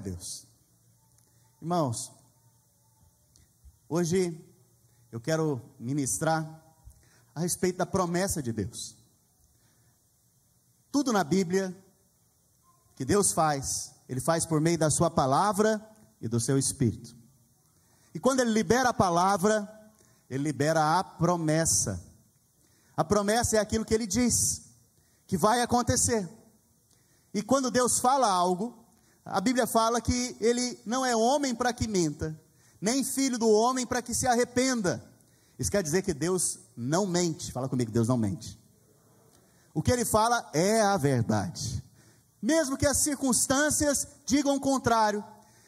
Deus. Irmãos, hoje eu quero ministrar a respeito da promessa de Deus. Tudo na Bíblia que Deus faz, Ele faz por meio da Sua palavra e do seu Espírito. E quando Ele libera a palavra, Ele libera a promessa. A promessa é aquilo que Ele diz, que vai acontecer. E quando Deus fala algo, a Bíblia fala que Ele não é homem para que minta, nem filho do homem para que se arrependa. Isso quer dizer que Deus não mente. Fala comigo, Deus não mente. O que ele fala é a verdade. Mesmo que as circunstâncias digam o contrário,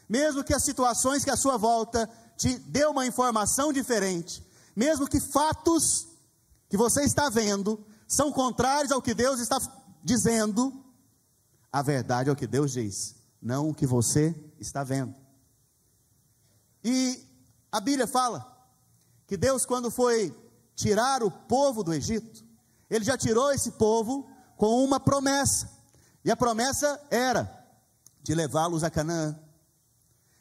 mesmo que as situações que à sua volta te dê uma informação diferente, mesmo que fatos que você está vendo são contrários ao que Deus está dizendo, a verdade é o que Deus diz, não o que você está vendo. E a Bíblia fala que Deus, quando foi tirar o povo do Egito, ele já tirou esse povo com uma promessa. E a promessa era de levá-los a Canaã,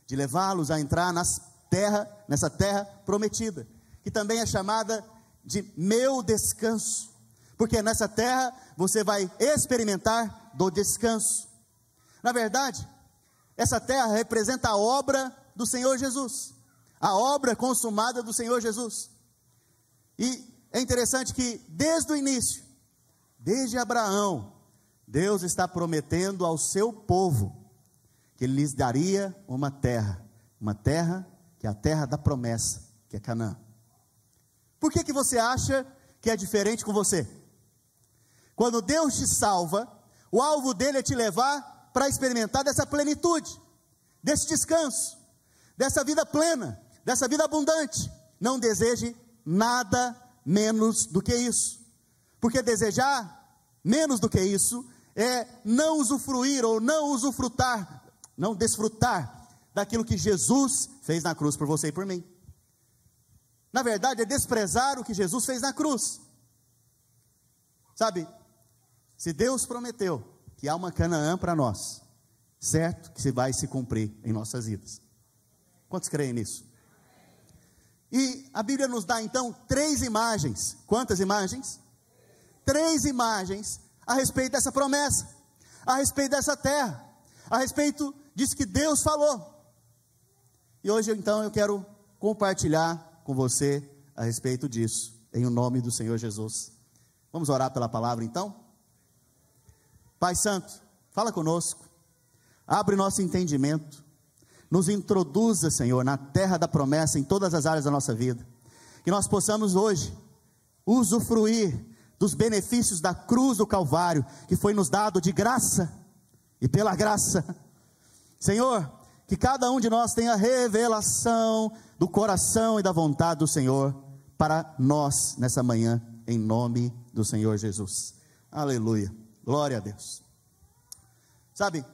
de levá-los a entrar nas terra, nessa terra prometida, que também é chamada de meu descanso. Porque nessa terra você vai experimentar do descanso. Na verdade, essa terra representa a obra do Senhor Jesus, a obra consumada do Senhor Jesus. E é interessante que desde o início, desde Abraão, Deus está prometendo ao seu povo que ele lhes daria uma terra, uma terra que é a terra da promessa, que é Canaã. Por que que você acha que é diferente com você? Quando Deus te salva, o alvo dele é te levar para experimentar dessa plenitude, desse descanso, dessa vida plena, dessa vida abundante. Não deseje nada menos do que isso. Porque desejar menos do que isso é não usufruir ou não usufrutar, não desfrutar daquilo que Jesus fez na cruz por você e por mim. Na verdade, é desprezar o que Jesus fez na cruz. Sabe, se Deus prometeu que há uma Canaã para nós, certo que se vai se cumprir em nossas vidas. Quantos creem nisso? E a Bíblia nos dá então três imagens. Quantas imagens? Três imagens a respeito dessa promessa, a respeito dessa terra, a respeito disso que Deus falou. E hoje então eu quero compartilhar com você a respeito disso, em o nome do Senhor Jesus. Vamos orar pela palavra então? Pai Santo, fala conosco, abre nosso entendimento nos introduza, Senhor, na terra da promessa em todas as áreas da nossa vida. Que nós possamos hoje usufruir dos benefícios da cruz do Calvário, que foi nos dado de graça e pela graça. Senhor, que cada um de nós tenha revelação do coração e da vontade do Senhor para nós nessa manhã, em nome do Senhor Jesus. Aleluia. Glória a Deus. Sabe,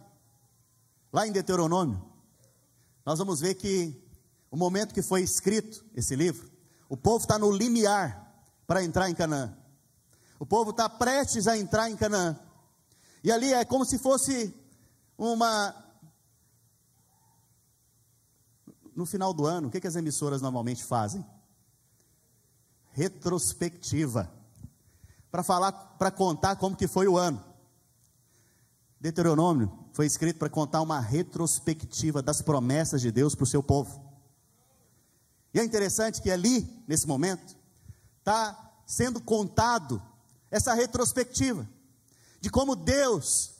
lá em Deuteronômio, nós vamos ver que o momento que foi escrito esse livro, o povo está no limiar para entrar em Canaã. O povo está prestes a entrar em Canaã. E ali é como se fosse uma. No final do ano, o que, que as emissoras normalmente fazem? Retrospectiva. Para falar, para contar como que foi o ano. Deuteronômio foi escrito para contar uma retrospectiva das promessas de Deus para o seu povo. E é interessante que ali, nesse momento, está sendo contado essa retrospectiva de como Deus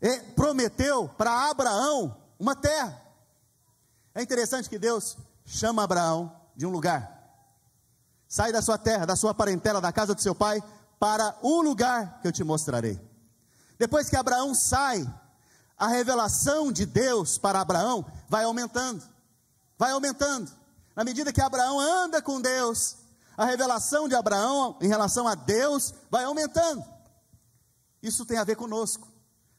é, prometeu para Abraão uma terra. É interessante que Deus chama Abraão de um lugar. Sai da sua terra, da sua parentela, da casa do seu pai, para um lugar que eu te mostrarei. Depois que Abraão sai, a revelação de Deus para Abraão vai aumentando, vai aumentando. Na medida que Abraão anda com Deus, a revelação de Abraão em relação a Deus vai aumentando. Isso tem a ver conosco.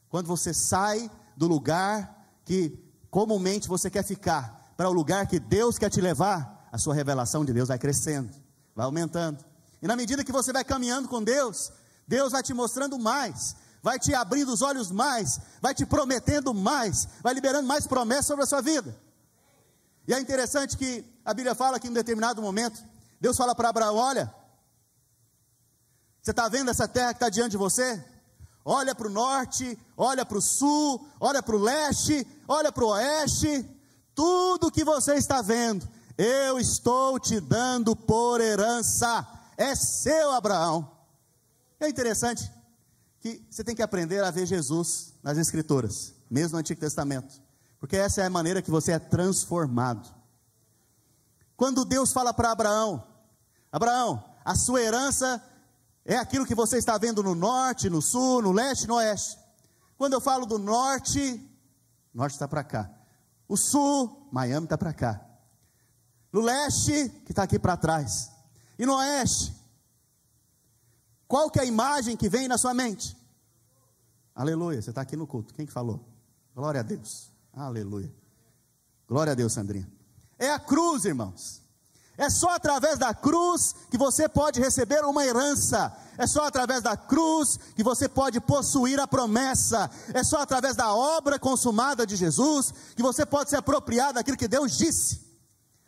Quando você sai do lugar que comumente você quer ficar, para o lugar que Deus quer te levar, a sua revelação de Deus vai crescendo, vai aumentando. E na medida que você vai caminhando com Deus, Deus vai te mostrando mais, vai te abrindo os olhos mais, vai te prometendo mais, vai liberando mais promessas sobre a sua vida. E é interessante que a Bíblia fala que em determinado momento, Deus fala para Abraão: Olha, você está vendo essa terra que está diante de você? Olha para o norte, olha para o sul, olha para o leste, olha para o oeste, tudo que você está vendo, eu estou te dando por herança, é seu, Abraão. É interessante que você tem que aprender a ver Jesus nas Escrituras, mesmo no Antigo Testamento, porque essa é a maneira que você é transformado. Quando Deus fala para Abraão: Abraão, a sua herança é aquilo que você está vendo no norte, no sul, no leste, no oeste. Quando eu falo do norte, norte está para cá. O sul, Miami está para cá. No leste, que está aqui para trás. E no oeste, qual que é a imagem que vem na sua mente? Aleluia, você está aqui no culto. Quem que falou? Glória a Deus. Aleluia. Glória a Deus, Sandrinha. É a cruz, irmãos. É só através da cruz que você pode receber uma herança. É só através da cruz que você pode possuir a promessa. É só através da obra consumada de Jesus que você pode se apropriar daquilo que Deus disse.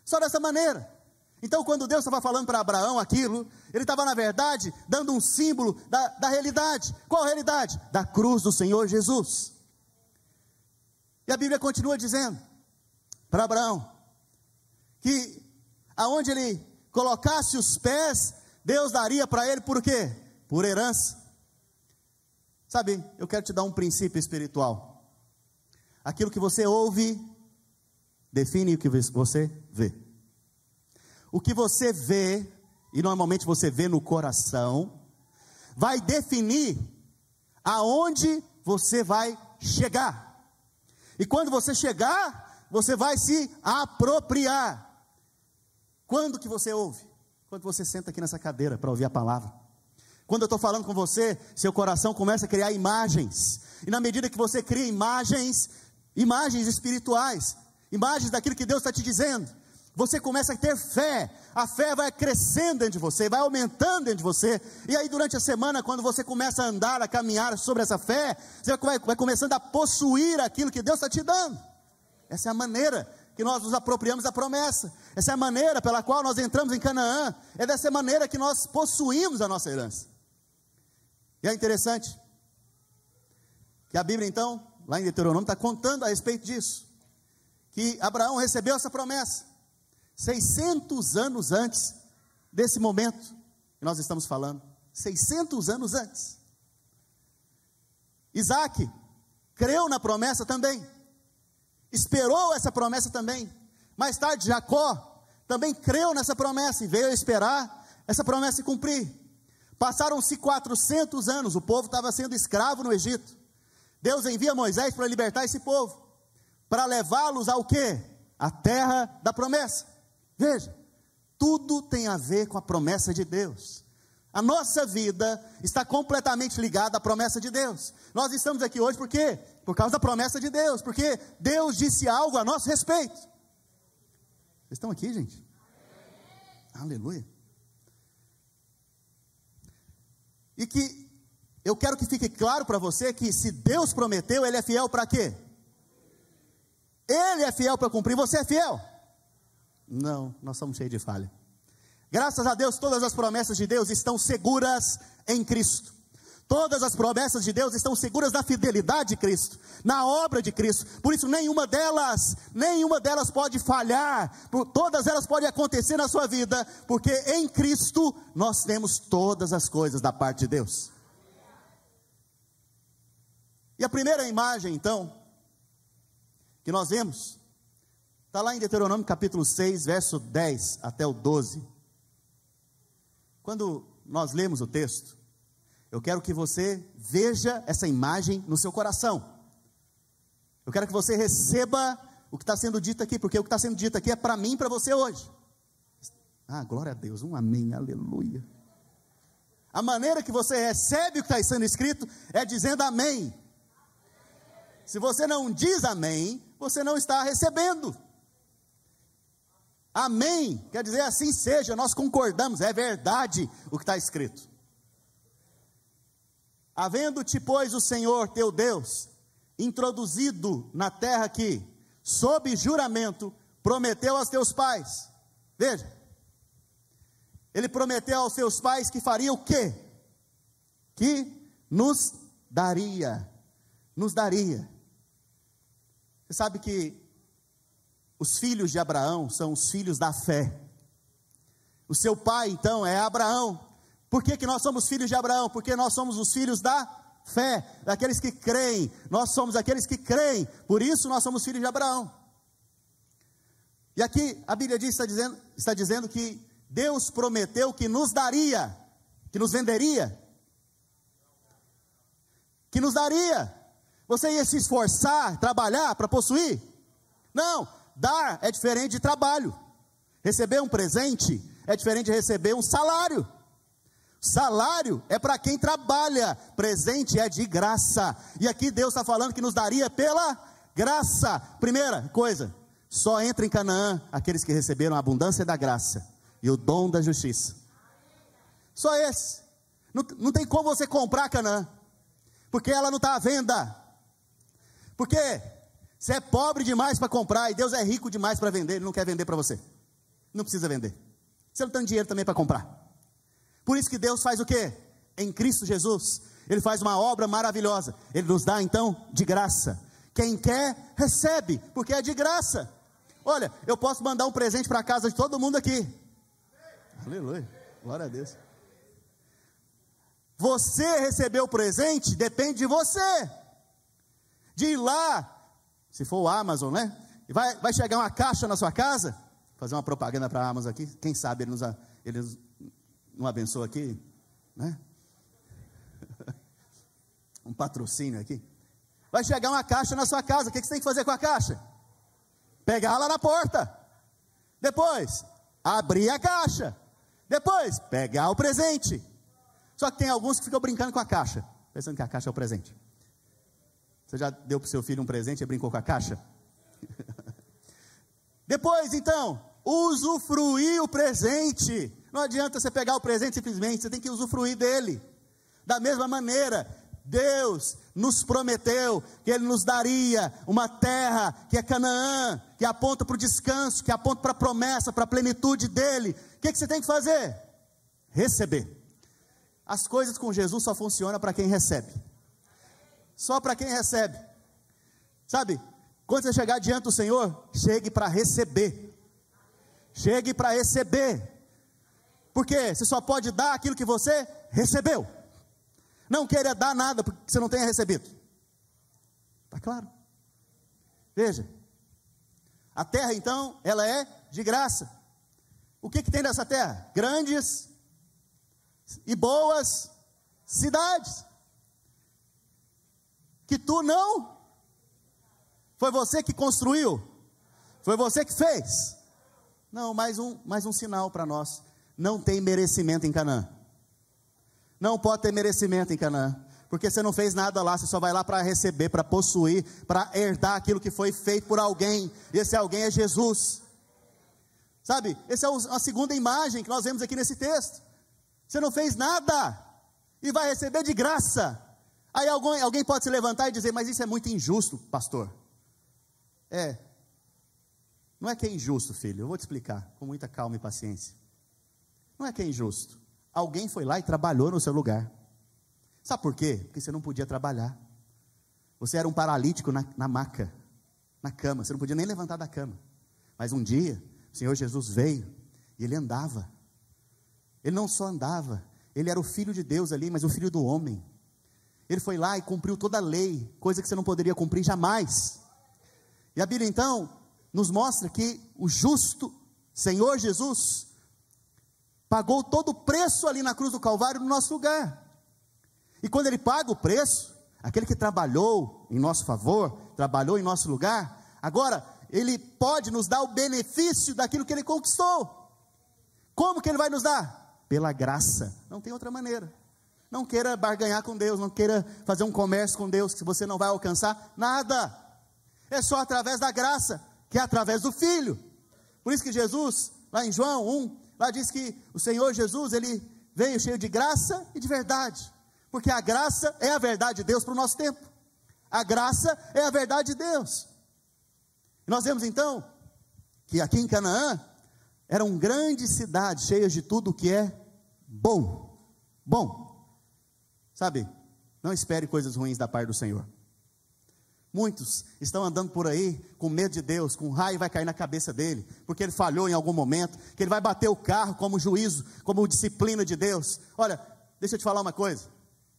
Só dessa maneira. Então, quando Deus estava falando para Abraão aquilo, ele estava, na verdade, dando um símbolo da, da realidade. Qual realidade? Da cruz do Senhor Jesus. E a Bíblia continua dizendo para Abraão que aonde ele colocasse os pés, Deus daria para ele por quê? Por herança. Sabe, eu quero te dar um princípio espiritual. Aquilo que você ouve define o que você vê. O que você vê, e normalmente você vê no coração, vai definir aonde você vai chegar. E quando você chegar, você vai se apropriar. Quando que você ouve? Quando você senta aqui nessa cadeira para ouvir a palavra. Quando eu estou falando com você, seu coração começa a criar imagens. E na medida que você cria imagens, imagens espirituais, imagens daquilo que Deus está te dizendo, você começa a ter fé. A fé vai crescendo dentro de você, vai aumentando dentro de você. E aí, durante a semana, quando você começa a andar, a caminhar sobre essa fé, você vai, vai começando a possuir aquilo que Deus está te dando. Essa é a maneira que nós nos apropriamos da promessa. Essa é a maneira pela qual nós entramos em Canaã. É dessa maneira que nós possuímos a nossa herança. E é interessante que a Bíblia, então, lá em Deuteronômio, está contando a respeito disso. Que Abraão recebeu essa promessa 600 anos antes desse momento que nós estamos falando. 600 anos antes. Isaac creu na promessa também esperou essa promessa também. Mais tarde, Jacó também creu nessa promessa e veio esperar essa promessa se cumprir. Passaram-se 400 anos, o povo estava sendo escravo no Egito. Deus envia Moisés para libertar esse povo, para levá-los ao quê? A terra da promessa. Veja, tudo tem a ver com a promessa de Deus. A nossa vida está completamente ligada à promessa de Deus. Nós estamos aqui hoje por quê? Por causa da promessa de Deus, porque Deus disse algo a nosso respeito. Vocês estão aqui, gente? Aleluia. E que eu quero que fique claro para você que se Deus prometeu, Ele é fiel para quê? Ele é fiel para cumprir, você é fiel? Não, nós somos cheios de falha. Graças a Deus, todas as promessas de Deus estão seguras em Cristo. Todas as promessas de Deus estão seguras na fidelidade de Cristo, na obra de Cristo. Por isso, nenhuma delas, nenhuma delas pode falhar. Todas elas podem acontecer na sua vida, porque em Cristo nós temos todas as coisas da parte de Deus. E a primeira imagem, então, que nós vemos, está lá em Deuteronômio capítulo 6, verso 10 até o 12. Quando nós lemos o texto, eu quero que você veja essa imagem no seu coração. Eu quero que você receba o que está sendo dito aqui, porque o que está sendo dito aqui é para mim e para você hoje. Ah, glória a Deus, um amém, aleluia. A maneira que você recebe o que está sendo escrito é dizendo amém. Se você não diz amém, você não está recebendo. Amém. Quer dizer, assim seja, nós concordamos, é verdade o que está escrito. Havendo-te, pois, o Senhor teu Deus introduzido na terra que, sob juramento, prometeu aos teus pais. Veja, ele prometeu aos seus pais que faria o quê? Que nos daria, nos daria. Você sabe que os filhos de Abraão são os filhos da fé. O seu pai, então, é Abraão. Por que, que nós somos filhos de Abraão? Porque nós somos os filhos da fé, daqueles que creem. Nós somos aqueles que creem. Por isso nós somos filhos de Abraão. E aqui a Bíblia diz, está, dizendo, está dizendo que Deus prometeu que nos daria, que nos venderia, que nos daria. Você ia se esforçar, trabalhar para possuir? Não, dar é diferente de trabalho. Receber um presente é diferente de receber um salário. Salário é para quem trabalha, presente é de graça. E aqui Deus está falando que nos daria pela graça. Primeira coisa, só entra em Canaã aqueles que receberam a abundância da graça e o dom da justiça. Só esse. Não, não tem como você comprar Canaã, porque ela não está à venda. Porque você é pobre demais para comprar e Deus é rico demais para vender, Ele não quer vender para você. Não precisa vender. Você não tem dinheiro também para comprar. Por isso que Deus faz o quê? Em Cristo Jesus, Ele faz uma obra maravilhosa. Ele nos dá então de graça. Quem quer, recebe, porque é de graça. Olha, eu posso mandar um presente para a casa de todo mundo aqui. Aleluia, glória a Deus. Você receber o presente depende de você. De ir lá, se for o Amazon, né? Vai, vai chegar uma caixa na sua casa, fazer uma propaganda para a Amazon aqui. Quem sabe ele, nos, ele não abençoa aqui, né? um patrocínio aqui. Vai chegar uma caixa na sua casa, o que você tem que fazer com a caixa? Pegar lá na porta. Depois, abrir a caixa. Depois, pegar o presente. Só que tem alguns que ficam brincando com a caixa, pensando que a caixa é o presente. Você já deu para o seu filho um presente e brincou com a caixa? Depois, então, usufruir o presente. Não adianta você pegar o presente simplesmente, você tem que usufruir dele. Da mesma maneira, Deus nos prometeu que Ele nos daria uma terra que é Canaã, que aponta para o descanso, que aponta para a promessa, para a plenitude dele. O que, que você tem que fazer? Receber. As coisas com Jesus só funcionam para quem recebe. Só para quem recebe. Sabe? Quando você chegar diante do Senhor, chegue para receber. Chegue para receber. Porque você só pode dar aquilo que você recebeu. Não queira dar nada porque você não tenha recebido. Está claro? Veja. A terra, então, ela é de graça. O que, que tem nessa terra? Grandes e boas cidades. Que tu não. Foi você que construiu. Foi você que fez. Não, mais um, mais um sinal para nós não tem merecimento em Canaã. Não pode ter merecimento em Canaã. Porque você não fez nada lá, você só vai lá para receber, para possuir, para herdar aquilo que foi feito por alguém. E esse alguém é Jesus. Sabe? Essa é a segunda imagem que nós vemos aqui nesse texto. Você não fez nada e vai receber de graça. Aí alguém, alguém pode se levantar e dizer, mas isso é muito injusto, pastor. É. Não é que é injusto, filho. Eu vou te explicar com muita calma e paciência. Não é que é injusto. Alguém foi lá e trabalhou no seu lugar. Sabe por quê? Porque você não podia trabalhar. Você era um paralítico na, na maca, na cama. Você não podia nem levantar da cama. Mas um dia, o Senhor Jesus veio e ele andava. Ele não só andava, ele era o filho de Deus ali, mas o filho do homem. Ele foi lá e cumpriu toda a lei, coisa que você não poderia cumprir jamais. E a Bíblia então nos mostra que o justo Senhor Jesus pagou todo o preço ali na cruz do Calvário no nosso lugar. E quando ele paga o preço, aquele que trabalhou em nosso favor, trabalhou em nosso lugar, agora ele pode nos dar o benefício daquilo que ele conquistou. Como que ele vai nos dar? Pela graça, não tem outra maneira. Não queira barganhar com Deus, não queira fazer um comércio com Deus que você não vai alcançar nada. É só através da graça, que é através do Filho. Por isso que Jesus, lá em João 1, Lá diz que o Senhor Jesus, ele veio cheio de graça e de verdade. Porque a graça é a verdade de Deus para o nosso tempo. A graça é a verdade de Deus. nós vemos então que aqui em Canaã eram grandes cidades cheias de tudo que é bom. Bom. Sabe? Não espere coisas ruins da parte do Senhor. Muitos estão andando por aí com medo de Deus, com raio vai cair na cabeça dele, porque ele falhou em algum momento, que ele vai bater o carro como juízo, como disciplina de Deus. Olha, deixa eu te falar uma coisa.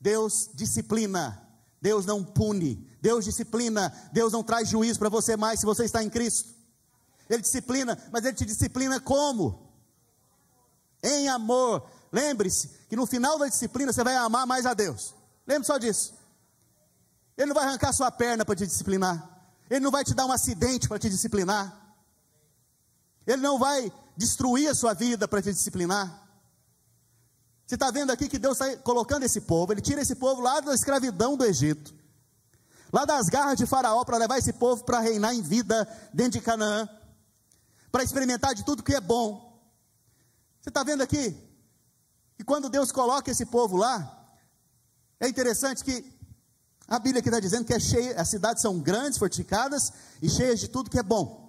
Deus disciplina, Deus não pune, Deus disciplina, Deus não traz juízo para você mais se você está em Cristo. Ele disciplina, mas ele te disciplina como? Em amor. Lembre-se que no final da disciplina você vai amar mais a Deus. Lembre só disso. Ele não vai arrancar sua perna para te disciplinar. Ele não vai te dar um acidente para te disciplinar. Ele não vai destruir a sua vida para te disciplinar. Você está vendo aqui que Deus está colocando esse povo, ele tira esse povo lá da escravidão do Egito, lá das garras de Faraó, para levar esse povo para reinar em vida dentro de Canaã, para experimentar de tudo que é bom. Você está vendo aqui? E quando Deus coloca esse povo lá, é interessante que a Bíblia aqui está dizendo que é cheia, as cidades são grandes, fortificadas e cheias de tudo que é bom.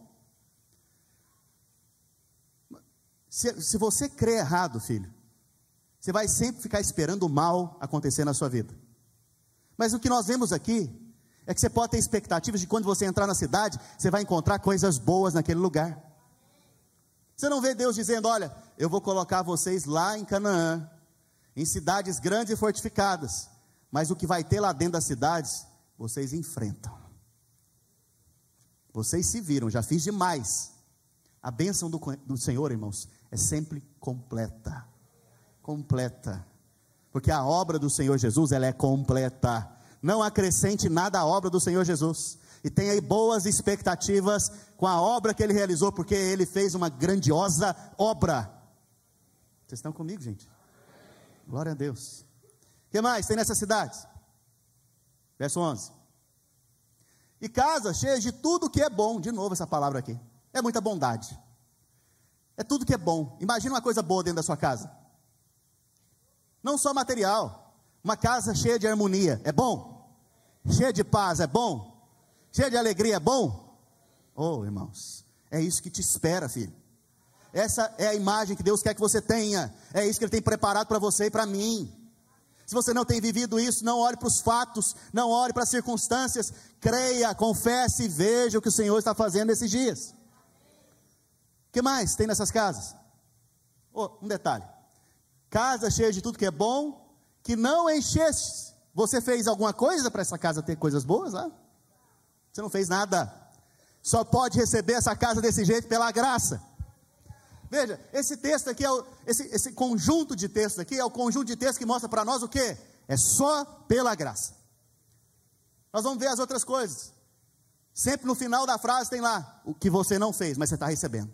Se, se você crê errado, filho, você vai sempre ficar esperando o mal acontecer na sua vida. Mas o que nós vemos aqui é que você pode ter expectativas de quando você entrar na cidade, você vai encontrar coisas boas naquele lugar. Você não vê Deus dizendo: Olha, eu vou colocar vocês lá em Canaã, em cidades grandes e fortificadas. Mas o que vai ter lá dentro das cidades, vocês enfrentam. Vocês se viram, já fiz demais. A bênção do, do Senhor, irmãos, é sempre completa. Completa. Porque a obra do Senhor Jesus, ela é completa. Não acrescente nada à obra do Senhor Jesus. E tenha boas expectativas com a obra que ele realizou, porque ele fez uma grandiosa obra. Vocês estão comigo, gente? Glória a Deus. O que mais tem nessas cidades? Verso 11. E casas cheias de tudo que é bom, de novo essa palavra aqui. É muita bondade. É tudo que é bom. Imagina uma coisa boa dentro da sua casa. Não só material. Uma casa cheia de harmonia. É bom? Cheia de paz. É bom? Cheia de alegria. É bom? Oh, irmãos. É isso que te espera, filho. Essa é a imagem que Deus quer que você tenha. É isso que Ele tem preparado para você e para mim. Se você não tem vivido isso, não olhe para os fatos, não olhe para as circunstâncias, creia, confesse e veja o que o Senhor está fazendo nesses dias. O que mais tem nessas casas? Oh, um detalhe: casa cheia de tudo que é bom, que não encheste. Você fez alguma coisa para essa casa ter coisas boas lá? Você não fez nada. Só pode receber essa casa desse jeito pela graça. Veja, esse texto aqui, é o, esse, esse conjunto de textos aqui, é o conjunto de textos que mostra para nós o que? É só pela graça. Nós vamos ver as outras coisas. Sempre no final da frase tem lá o que você não fez, mas você está recebendo.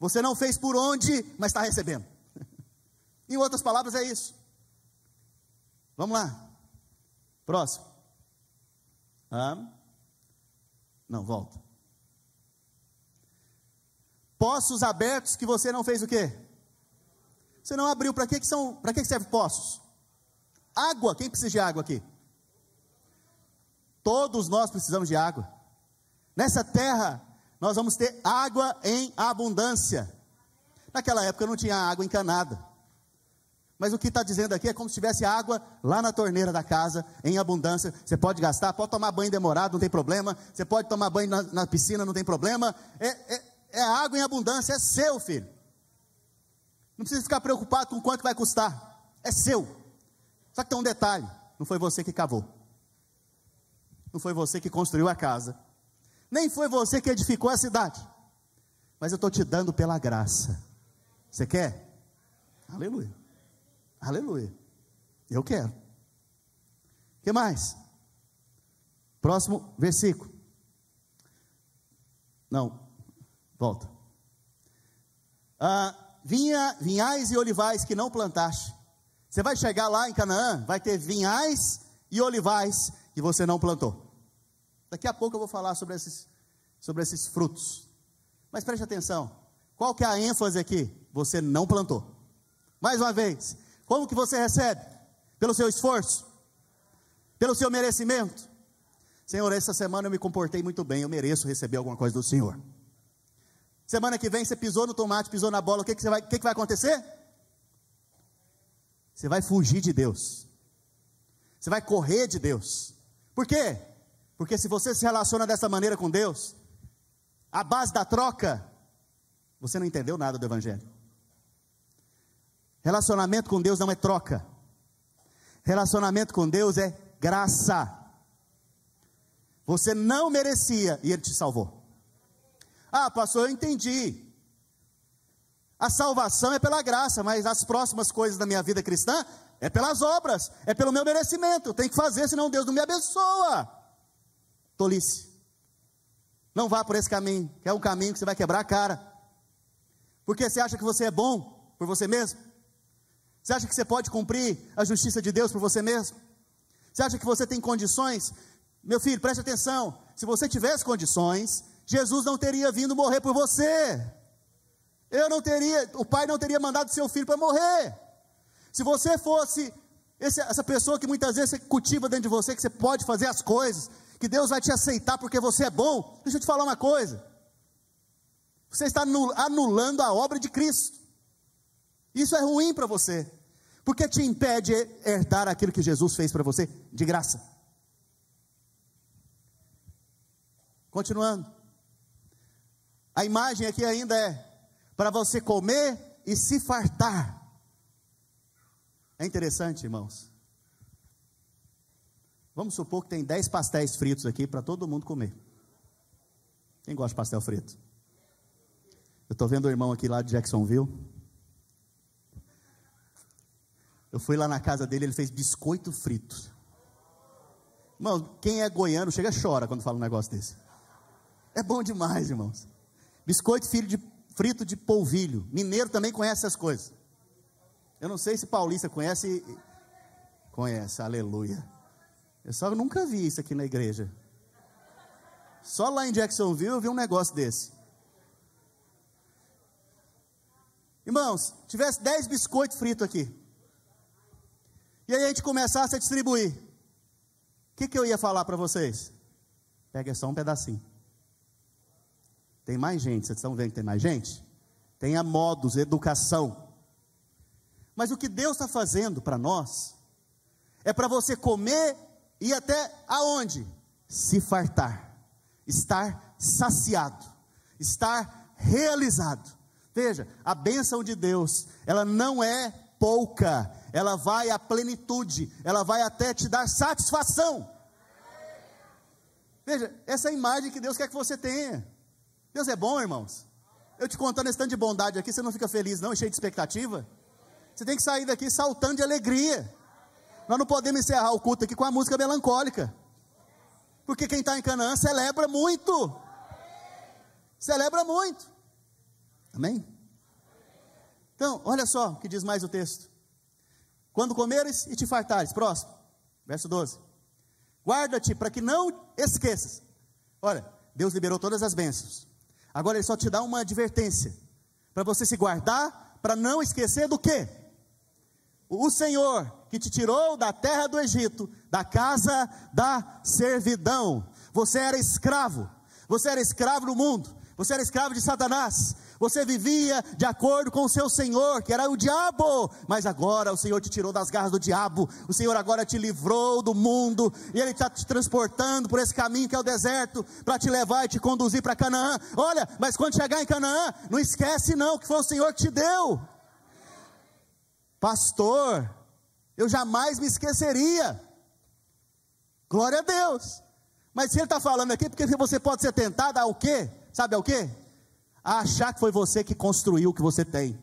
Você não fez por onde, mas está recebendo. em outras palavras, é isso. Vamos lá. Próximo. Ah. Não, volta. Poços abertos que você não fez o quê? Você não abriu. Para que, que são? Para que, que serve poços? Água. Quem precisa de água aqui? Todos nós precisamos de água. Nessa terra, nós vamos ter água em abundância. Naquela época não tinha água encanada. Mas o que está dizendo aqui é como se tivesse água lá na torneira da casa, em abundância. Você pode gastar, pode tomar banho demorado, não tem problema. Você pode tomar banho na, na piscina, não tem problema. É, é, é água em abundância, é seu, filho. Não precisa ficar preocupado com quanto vai custar. É seu. Só que tem um detalhe: não foi você que cavou. Não foi você que construiu a casa. Nem foi você que edificou a cidade. Mas eu estou te dando pela graça. Você quer? Aleluia. Aleluia. Eu quero. O que mais? Próximo versículo. Não, Volta. Ah, vinha, vinhais e olivais que não plantaste. Você vai chegar lá em Canaã, vai ter vinhais e olivais que você não plantou. Daqui a pouco eu vou falar sobre esses, sobre esses frutos. Mas preste atenção. Qual que é a ênfase aqui? Você não plantou. Mais uma vez, como que você recebe? Pelo seu esforço? Pelo seu merecimento? Senhor, essa semana eu me comportei muito bem, eu mereço receber alguma coisa do Senhor. Semana que vem você pisou no tomate, pisou na bola, o que, que, vai, que, que vai acontecer? Você vai fugir de Deus. Você vai correr de Deus. Por quê? Porque se você se relaciona dessa maneira com Deus, a base da troca, você não entendeu nada do Evangelho. Relacionamento com Deus não é troca. Relacionamento com Deus é graça. Você não merecia e Ele te salvou. Ah, pastor, eu entendi. A salvação é pela graça, mas as próximas coisas da minha vida cristã é pelas obras, é pelo meu merecimento. Eu tenho que fazer, senão Deus não me abençoa. Tolice. Não vá por esse caminho, que é um caminho que você vai quebrar a cara. Porque você acha que você é bom por você mesmo? Você acha que você pode cumprir a justiça de Deus por você mesmo? Você acha que você tem condições? Meu filho, preste atenção. Se você tivesse condições, Jesus não teria vindo morrer por você. Eu não teria, o pai não teria mandado seu filho para morrer. Se você fosse esse, essa pessoa que muitas vezes você cultiva dentro de você, que você pode fazer as coisas, que Deus vai te aceitar porque você é bom, deixa eu te falar uma coisa. Você está anulando a obra de Cristo. Isso é ruim para você, porque te impede herdar aquilo que Jesus fez para você de graça. Continuando. A imagem aqui ainda é para você comer e se fartar. É interessante, irmãos. Vamos supor que tem 10 pastéis fritos aqui para todo mundo comer. Quem gosta de pastel frito? Eu estou vendo o irmão aqui lá de Jacksonville. Eu fui lá na casa dele, ele fez biscoito frito. Irmão, quem é goiano chega e chora quando fala um negócio desse. É bom demais, irmãos. Biscoito de frito de polvilho. Mineiro também conhece essas coisas. Eu não sei se paulista conhece. Conhece, aleluia. Eu só nunca vi isso aqui na igreja. Só lá em Jacksonville eu vi um negócio desse. Irmãos, tivesse 10 biscoitos fritos aqui. E aí a gente começasse a distribuir. O que, que eu ia falar para vocês? Pega só um pedacinho. Tem mais gente, vocês estão vendo que tem mais gente? Tenha modos, educação. Mas o que Deus está fazendo para nós é para você comer e até aonde? Se fartar, estar saciado, estar realizado. Veja, a bênção de Deus, ela não é pouca, ela vai à plenitude, ela vai até te dar satisfação. Veja, essa é a imagem que Deus quer que você tenha. Deus é bom, irmãos. Eu te contando esse tanto de bondade aqui, você não fica feliz, não, cheio de expectativa? Você tem que sair daqui saltando de alegria. Nós não podemos encerrar o culto aqui com a música melancólica. Porque quem está em Canaã celebra muito. Celebra muito. Amém? Então, olha só o que diz mais o texto. Quando comeres e te fartares, próximo, verso 12. Guarda-te para que não esqueças. Olha, Deus liberou todas as bênçãos. Agora ele só te dá uma advertência, para você se guardar, para não esquecer do que? O Senhor que te tirou da terra do Egito, da casa da servidão. Você era escravo, você era escravo do mundo, você era escravo de Satanás, você vivia de acordo com o seu Senhor, que era o diabo, mas agora o Senhor te tirou das garras do diabo, o Senhor agora te livrou do mundo, e Ele está te transportando por esse caminho que é o deserto, para te levar e te conduzir para Canaã. Olha, mas quando chegar em Canaã, não esquece não que foi o Senhor que te deu. Pastor, eu jamais me esqueceria. Glória a Deus. Mas se ele está falando aqui, porque você pode ser tentado ao quê? Sabe ao quê? A achar que foi você que construiu o que você tem,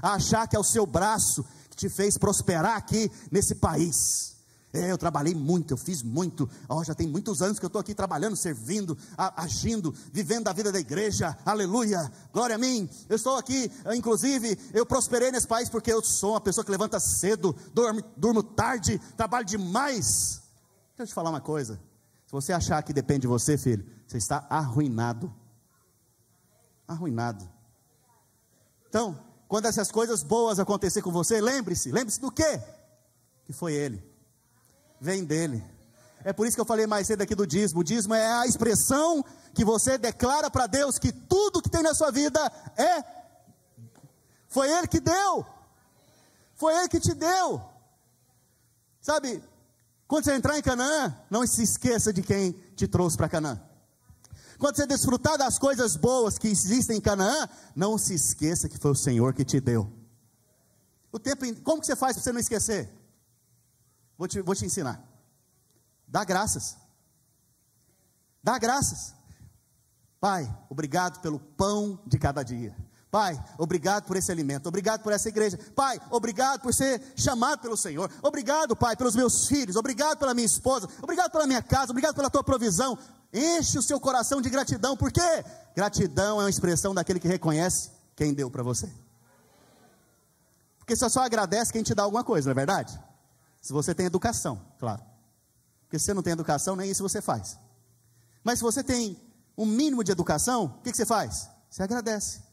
a achar que é o seu braço que te fez prosperar aqui nesse país. É, eu trabalhei muito, eu fiz muito. Oh, já tem muitos anos que eu estou aqui trabalhando, servindo, agindo, vivendo a vida da igreja. Aleluia, glória a mim. Eu estou aqui, inclusive, eu prosperei nesse país porque eu sou uma pessoa que levanta cedo, dorme, durmo tarde, trabalho demais. Deixa eu te falar uma coisa. Se você achar que depende de você, filho, você está arruinado arruinado. Então, quando essas coisas boas acontecer com você, lembre-se, lembre-se do quê? Que foi Ele. Vem dele. É por isso que eu falei mais cedo aqui do dízimo. O dízimo é a expressão que você declara para Deus que tudo que tem na sua vida é. Foi Ele que deu. Foi Ele que te deu. Sabe, quando você entrar em Canaã, não se esqueça de quem te trouxe para Canaã. Quando você desfrutar das coisas boas que existem em Canaã, não se esqueça que foi o Senhor que te deu. O tempo, como que você faz para você não esquecer? Vou te, vou te ensinar. Dá graças. Dá graças. Pai, obrigado pelo pão de cada dia. Pai, obrigado por esse alimento, obrigado por essa igreja. Pai, obrigado por ser chamado pelo Senhor. Obrigado, Pai, pelos meus filhos. Obrigado pela minha esposa. Obrigado pela minha casa. Obrigado pela tua provisão. Enche o seu coração de gratidão, porque gratidão é uma expressão daquele que reconhece quem deu para você. Porque você só agradece quem te dá alguma coisa, não é verdade? Se você tem educação, claro. Porque se você não tem educação, nem isso você faz. Mas se você tem um mínimo de educação, o que, que você faz? Você agradece.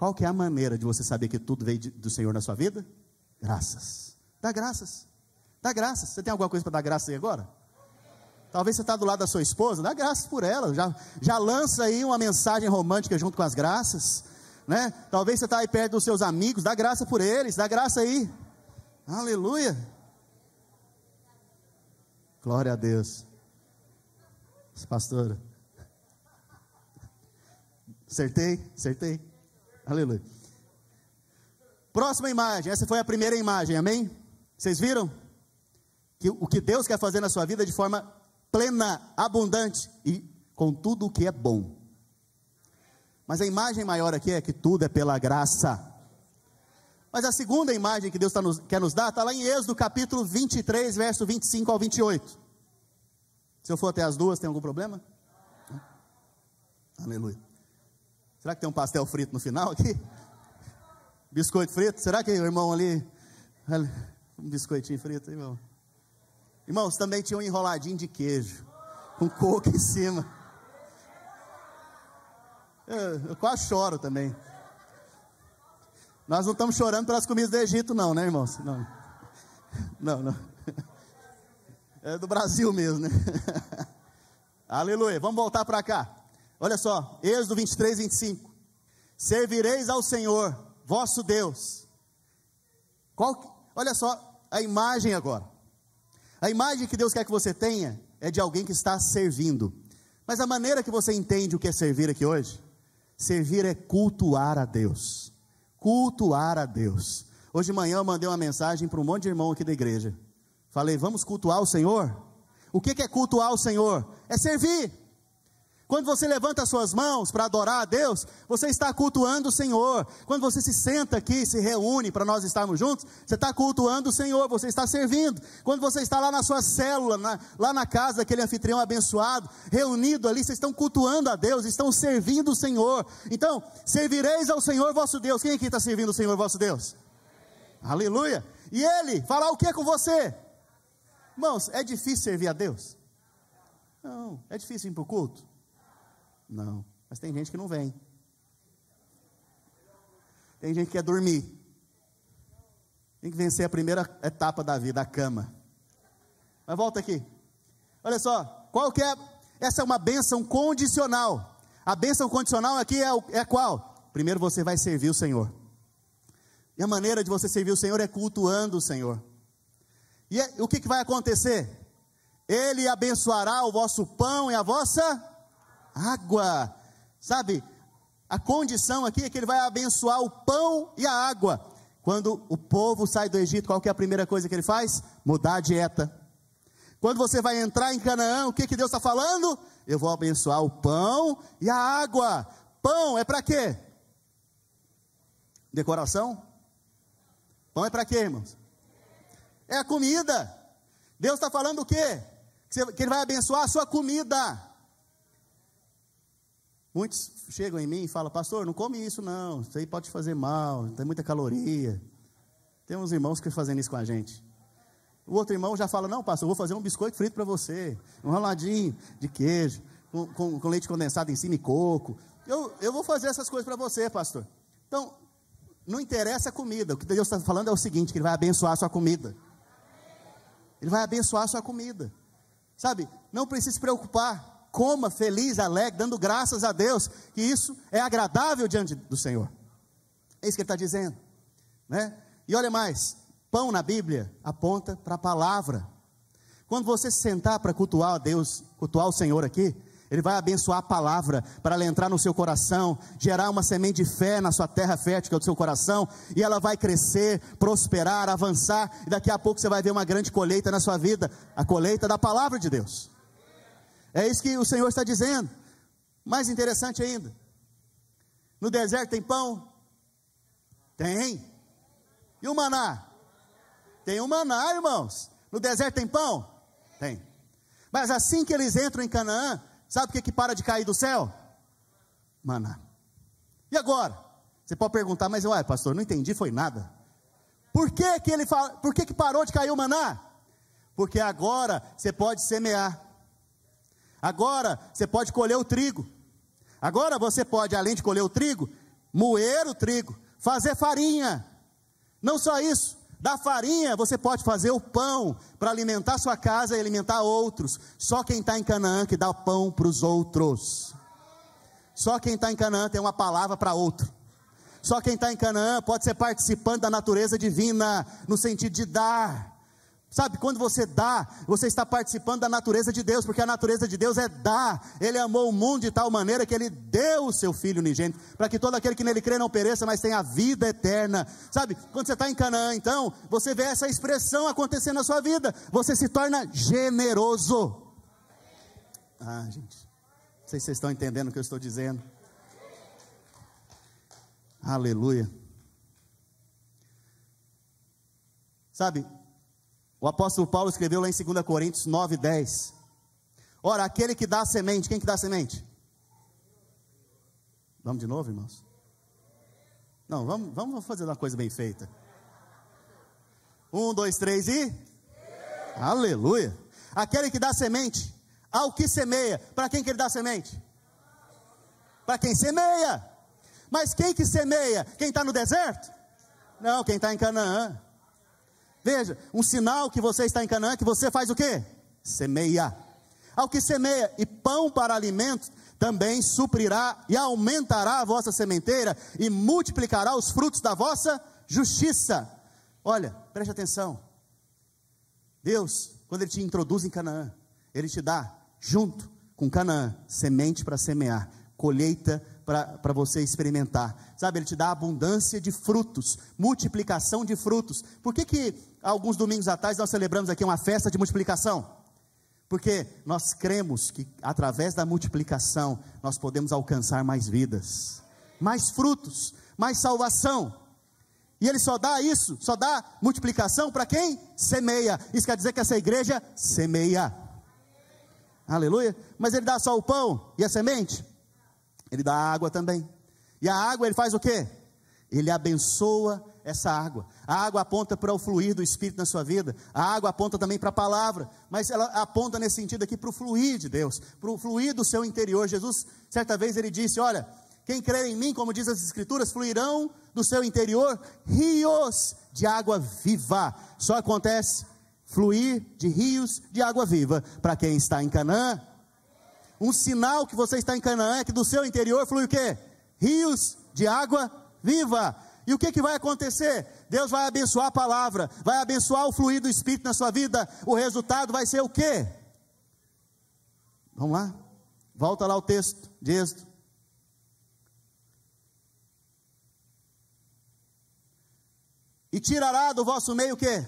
Qual que é a maneira de você saber que tudo veio de, do Senhor na sua vida? Graças. Dá graças. Dá graças. Você tem alguma coisa para dar graças aí agora? Talvez você está do lado da sua esposa, dá graças por ela. Já, já lança aí uma mensagem romântica junto com as graças. Né? Talvez você está aí perto dos seus amigos, dá graça por eles, dá graça aí. Aleluia. Glória a Deus. Pastora. Acertei? Acertei. Aleluia. Próxima imagem, essa foi a primeira imagem, amém? Vocês viram? Que o que Deus quer fazer na sua vida de forma plena, abundante e com tudo o que é bom. Mas a imagem maior aqui é que tudo é pela graça. Mas a segunda imagem que Deus tá nos, quer nos dar está lá em Êxodo capítulo 23, verso 25 ao 28. Se eu for até as duas, tem algum problema? Aleluia. Será que tem um pastel frito no final aqui? Biscoito frito? Será que o irmão ali. Um biscoitinho frito, irmão? Irmãos, também tinha um enroladinho de queijo, com coco em cima. Eu, eu quase choro também. Nós não estamos chorando pelas comidas do Egito, não, né, irmãos? Não, não, não. É do Brasil mesmo, né? Aleluia. Vamos voltar para cá. Olha só, Êxodo 23, 25. Servireis ao Senhor, vosso Deus. Qual, olha só a imagem agora. A imagem que Deus quer que você tenha é de alguém que está servindo. Mas a maneira que você entende o que é servir aqui hoje? Servir é cultuar a Deus. Cultuar a Deus. Hoje de manhã eu mandei uma mensagem para um monte de irmão aqui da igreja. Falei, vamos cultuar o Senhor? O que é cultuar o Senhor? É servir. Quando você levanta as suas mãos para adorar a Deus, você está cultuando o Senhor. Quando você se senta aqui, se reúne para nós estarmos juntos, você está cultuando o Senhor, você está servindo. Quando você está lá na sua célula, na, lá na casa daquele anfitrião abençoado, reunido ali, vocês estão cultuando a Deus, estão servindo o Senhor. Então, servireis ao Senhor vosso Deus. Quem aqui está servindo o Senhor vosso Deus? Aleluia. E Ele falar o que com você? Irmãos, é difícil servir a Deus? Não. É difícil ir para o culto? Não. Mas tem gente que não vem. Tem gente que quer dormir. Tem que vencer a primeira etapa da vida, a cama. Mas volta aqui. Olha só, qual que é? Essa é uma bênção condicional. A bênção condicional aqui é, o, é qual? Primeiro você vai servir o Senhor. E a maneira de você servir o Senhor é cultuando o Senhor. E é, o que, que vai acontecer? Ele abençoará o vosso pão e a vossa água. Sabe, a condição aqui é que ele vai abençoar o pão e a água. Quando o povo sai do Egito, qual que é a primeira coisa que ele faz? Mudar a dieta. Quando você vai entrar em Canaã, o que, que Deus está falando? Eu vou abençoar o pão e a água. Pão é para quê? Decoração? Pão é para quê, irmãos? É a comida. Deus está falando o quê? Que Ele vai abençoar a sua comida. Muitos chegam em mim e falam, pastor, não come isso não, isso aí pode fazer mal, tem muita caloria. Tem uns irmãos que fazem isso com a gente. O outro irmão já fala, não, pastor, eu vou fazer um biscoito frito para você, um raladinho de queijo, com, com, com, leite condensado em cima e coco. Eu, eu vou fazer essas coisas para você, pastor. Então, não interessa a comida, o que Deus está falando é o seguinte, que Ele vai abençoar a sua comida. Ele vai abençoar a sua comida. Sabe, não precisa se preocupar. Coma feliz, alegre, dando graças a Deus, que isso é agradável diante do Senhor. É isso que ele está dizendo. Né? E olha mais: pão na Bíblia aponta para a palavra. Quando você se sentar para cultuar a Deus, cultuar o Senhor aqui, Ele vai abençoar a palavra para ela entrar no seu coração, gerar uma semente de fé na sua terra fértil, que é o seu coração, e ela vai crescer, prosperar, avançar, e daqui a pouco você vai ver uma grande colheita na sua vida a colheita da palavra de Deus. É isso que o Senhor está dizendo. Mais interessante ainda: no deserto tem pão? Tem. E o maná? Tem o maná, irmãos. No deserto tem pão? Tem. Mas assim que eles entram em Canaã, sabe o que, que para de cair do céu? Maná. E agora? Você pode perguntar, mas ué, pastor, não entendi, foi nada. Por que, que ele fala, por que, que parou de cair o maná? Porque agora você pode semear. Agora você pode colher o trigo. Agora você pode, além de colher o trigo, moer o trigo, fazer farinha. Não só isso, da farinha você pode fazer o pão para alimentar sua casa e alimentar outros. Só quem está em Canaã que dá pão para os outros. Só quem está em Canaã tem uma palavra para outro. Só quem está em Canaã pode ser participante da natureza divina, no sentido de dar. Sabe, quando você dá, você está participando da natureza de Deus, porque a natureza de Deus é dar. Ele amou o mundo de tal maneira que ele deu o seu filho unigênito, para que todo aquele que nele crê não pereça, mas tenha a vida eterna. Sabe, quando você está em Canaã, então, você vê essa expressão acontecendo na sua vida, você se torna generoso. Ah, gente, não sei se vocês estão entendendo o que eu estou dizendo. Aleluia. Sabe, o apóstolo Paulo escreveu lá em 2 Coríntios 9, 10. Ora, aquele que dá semente, quem que dá semente? Vamos de novo, irmãos? Não, vamos, vamos fazer uma coisa bem feita. Um, dois, três e. Aleluia. Aquele que dá semente, ao que semeia. Para quem que ele dá semente? Para quem semeia. Mas quem que semeia? Quem está no deserto? Não, quem está em Canaã. Veja, um sinal que você está em Canaã, que você faz o quê? Semeia. Ao que semeia, e pão para alimento, também suprirá e aumentará a vossa sementeira e multiplicará os frutos da vossa justiça. Olha, preste atenção. Deus, quando Ele te introduz em Canaã, Ele te dá, junto com Canaã, semente para semear, colheita para você experimentar. Sabe, Ele te dá abundância de frutos, multiplicação de frutos. Por que, que alguns domingos atrás nós celebramos aqui uma festa de multiplicação? Porque nós cremos que através da multiplicação nós podemos alcançar mais vidas, mais frutos, mais salvação. E ele só dá isso, só dá multiplicação para quem semeia. Isso quer dizer que essa igreja semeia. Aleluia. Mas ele dá só o pão e a semente? Ele dá água também. E a água ele faz o quê? Ele abençoa essa água. A água aponta para o fluir do Espírito na sua vida. A água aponta também para a palavra. Mas ela aponta nesse sentido aqui para o fluir de Deus, para o fluir do seu interior. Jesus, certa vez, ele disse: Olha, quem crer em mim, como diz as Escrituras, fluirão do seu interior rios de água viva. Só acontece fluir de rios de água viva para quem está em Canaã. Um sinal que você está em Canaã é que do seu interior flui o quê? Rios de água viva. E o que, que vai acontecer? Deus vai abençoar a palavra, vai abençoar o fluir do Espírito na sua vida. O resultado vai ser o quê? Vamos lá? Volta lá o texto de Êxodo. E tirará do vosso meio o quê?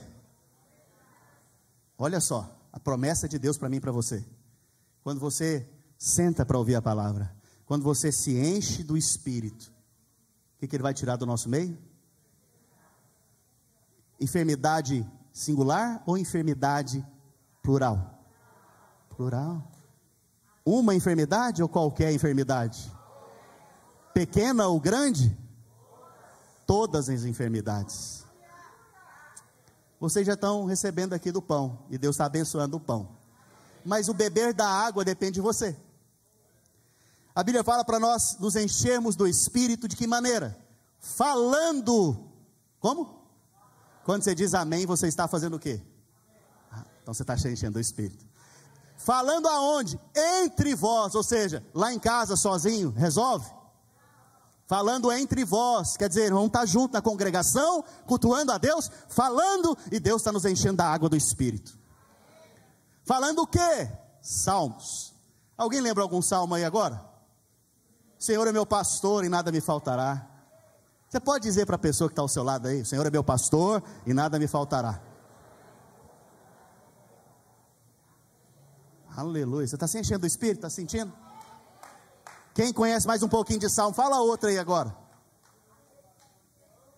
Olha só, a promessa de Deus para mim e para você. Quando você senta para ouvir a palavra, quando você se enche do Espírito, que, que ele vai tirar do nosso meio? Enfermidade singular ou enfermidade plural? Plural. Uma enfermidade ou qualquer enfermidade? Pequena ou grande? Todas as enfermidades. Vocês já estão recebendo aqui do pão, e Deus está abençoando o pão. Mas o beber da água depende de você. A Bíblia fala para nós nos enchermos do Espírito de que maneira? Falando. Como? Quando você diz amém, você está fazendo o quê? Ah, então você está se enchendo do Espírito. Falando aonde? Entre vós, ou seja, lá em casa sozinho, resolve? Falando entre vós, quer dizer, vamos estar juntos na congregação, cultuando a Deus, falando, e Deus está nos enchendo da água do Espírito. Falando o quê? Salmos. Alguém lembra algum salmo aí agora? Senhor é meu pastor e nada me faltará. Você pode dizer para a pessoa que está ao seu lado aí: Senhor é meu pastor e nada me faltará. Aleluia. Você está se enchendo do Espírito? Está sentindo? Quem conhece mais um pouquinho de salmo, fala outra aí agora.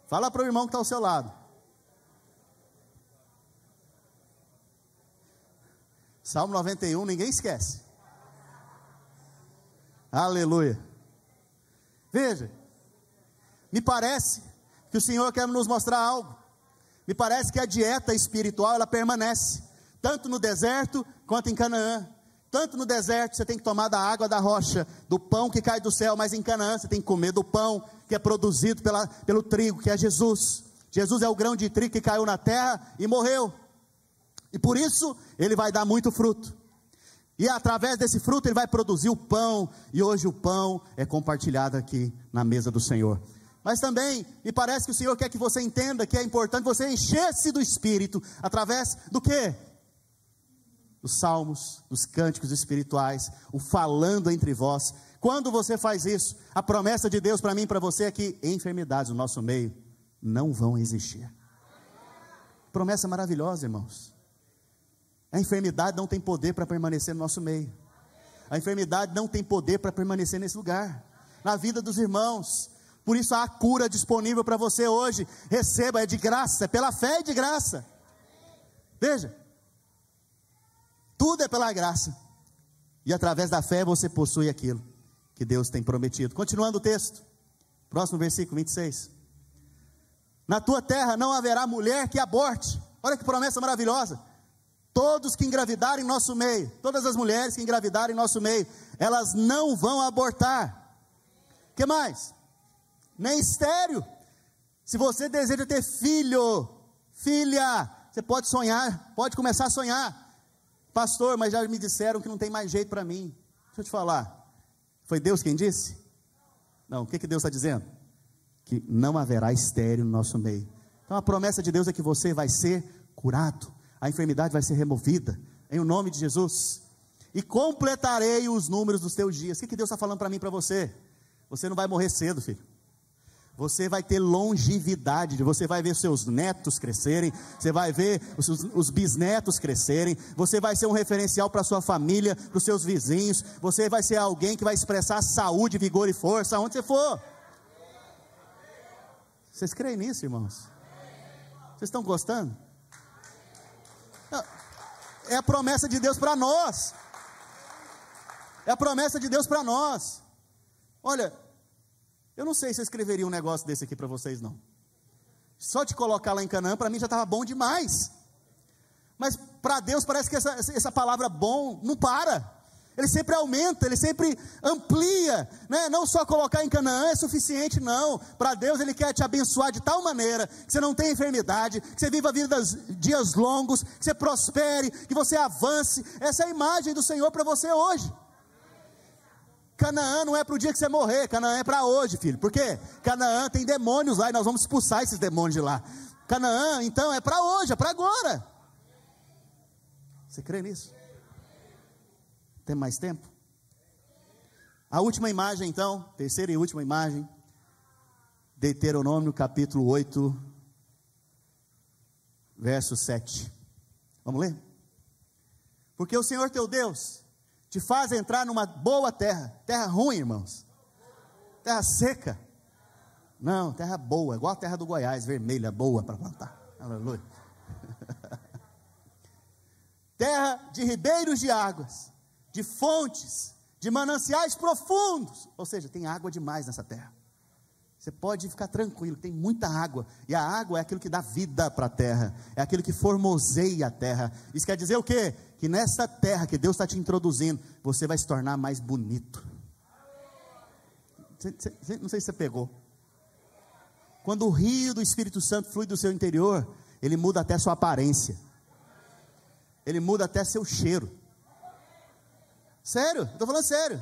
Fala para o irmão que está ao seu lado. Salmo 91, ninguém esquece. Aleluia. Veja, me parece que o Senhor quer nos mostrar algo. Me parece que a dieta espiritual ela permanece tanto no deserto quanto em Canaã. Tanto no deserto você tem que tomar da água da rocha, do pão que cai do céu, mas em Canaã você tem que comer do pão que é produzido pela, pelo trigo, que é Jesus. Jesus é o grão de trigo que caiu na terra e morreu. E por isso ele vai dar muito fruto. E através desse fruto ele vai produzir o pão, e hoje o pão é compartilhado aqui na mesa do Senhor. Mas também me parece que o Senhor quer que você entenda que é importante você encher-se do Espírito através do que? Dos salmos, dos cânticos espirituais, o falando entre vós. Quando você faz isso, a promessa de Deus para mim e para você é que enfermidades no nosso meio não vão existir. Promessa maravilhosa, irmãos. A enfermidade não tem poder para permanecer no nosso meio. A enfermidade não tem poder para permanecer nesse lugar. Na vida dos irmãos. Por isso há cura disponível para você hoje. Receba, é de graça, é pela fé e de graça. Veja. Tudo é pela graça. E através da fé você possui aquilo que Deus tem prometido. Continuando o texto. Próximo versículo 26. Na tua terra não haverá mulher que aborte. Olha que promessa maravilhosa Todos que engravidarem em nosso meio, todas as mulheres que engravidarem em nosso meio, elas não vão abortar. que mais? Nem estéreo. Se você deseja ter filho, filha, você pode sonhar, pode começar a sonhar. Pastor, mas já me disseram que não tem mais jeito para mim. Deixa eu te falar. Foi Deus quem disse? Não, o que, que Deus está dizendo? Que não haverá estéreo no nosso meio. Então a promessa de Deus é que você vai ser curado a enfermidade vai ser removida, em o nome de Jesus. E completarei os números dos teus dias. O que, Deus está falando para mim e para você? Você não vai morrer cedo, filho. Você vai ter longevidade, você vai ver seus netos crescerem, você vai ver os, os bisnetos crescerem, você vai ser um referencial para sua família, para os seus vizinhos, você vai ser alguém que vai expressar saúde, vigor e força aonde você for. Vocês creem nisso, irmãos? Vocês estão gostando? É a promessa de Deus para nós. É a promessa de Deus para nós. Olha, eu não sei se eu escreveria um negócio desse aqui para vocês, não. Só te colocar lá em Canaã, para mim já estava bom demais. Mas para Deus parece que essa, essa palavra bom não para. Ele sempre aumenta, ele sempre amplia, né? Não só colocar em Canaã é suficiente, não. Para Deus ele quer te abençoar de tal maneira que você não tenha enfermidade, que você viva vidas, dias longos, que você prospere, que você avance. Essa é a imagem do Senhor para você hoje. Canaã não é para o dia que você morrer, Canaã é para hoje, filho. Por quê? Canaã tem demônios lá e nós vamos expulsar esses demônios de lá. Canaã, então, é para hoje, é para agora. Você crê nisso? Tem mais tempo? A última imagem, então, terceira e última imagem, Deuteronômio capítulo 8, verso 7. Vamos ler? Porque o Senhor teu Deus te faz entrar numa boa terra, terra ruim, irmãos, terra seca. Não, terra boa, igual a terra do Goiás, vermelha, boa para plantar. Aleluia. terra de ribeiros de águas de fontes, de mananciais profundos. Ou seja, tem água demais nessa terra. Você pode ficar tranquilo, tem muita água. E a água é aquilo que dá vida para a terra, é aquilo que formoseia a terra. Isso quer dizer o quê? Que nessa terra que Deus está te introduzindo, você vai se tornar mais bonito. não sei se você pegou. Quando o rio do Espírito Santo flui do seu interior, ele muda até sua aparência, ele muda até seu cheiro. Sério, estou falando sério.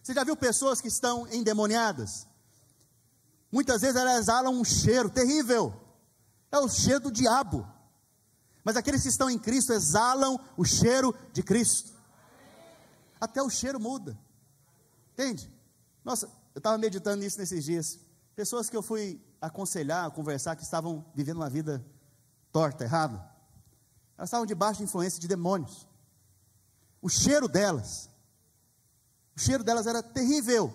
Você já viu pessoas que estão endemoniadas? Muitas vezes elas exalam um cheiro terrível. É o cheiro do diabo. Mas aqueles que estão em Cristo exalam o cheiro de Cristo. Até o cheiro muda. Entende? Nossa, eu estava meditando nisso nesses dias. Pessoas que eu fui aconselhar, conversar, que estavam vivendo uma vida torta, errada. Elas estavam debaixo de influência de demônios. O cheiro delas, o cheiro delas era terrível.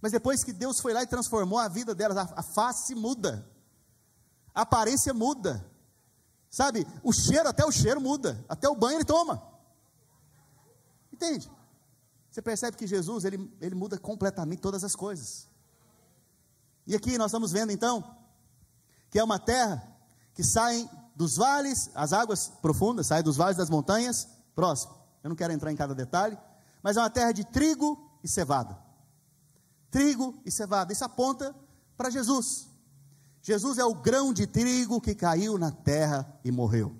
Mas depois que Deus foi lá e transformou a vida delas, a, a face muda, a aparência muda, sabe? O cheiro, até o cheiro muda, até o banho ele toma. Entende? Você percebe que Jesus, ele, ele muda completamente todas as coisas. E aqui nós estamos vendo então, que é uma terra que sai dos vales, as águas profundas, saem dos vales das montanhas, próximo. Eu não quero entrar em cada detalhe, mas é uma terra de trigo e cevada trigo e cevada. Isso aponta para Jesus. Jesus é o grão de trigo que caiu na terra e morreu.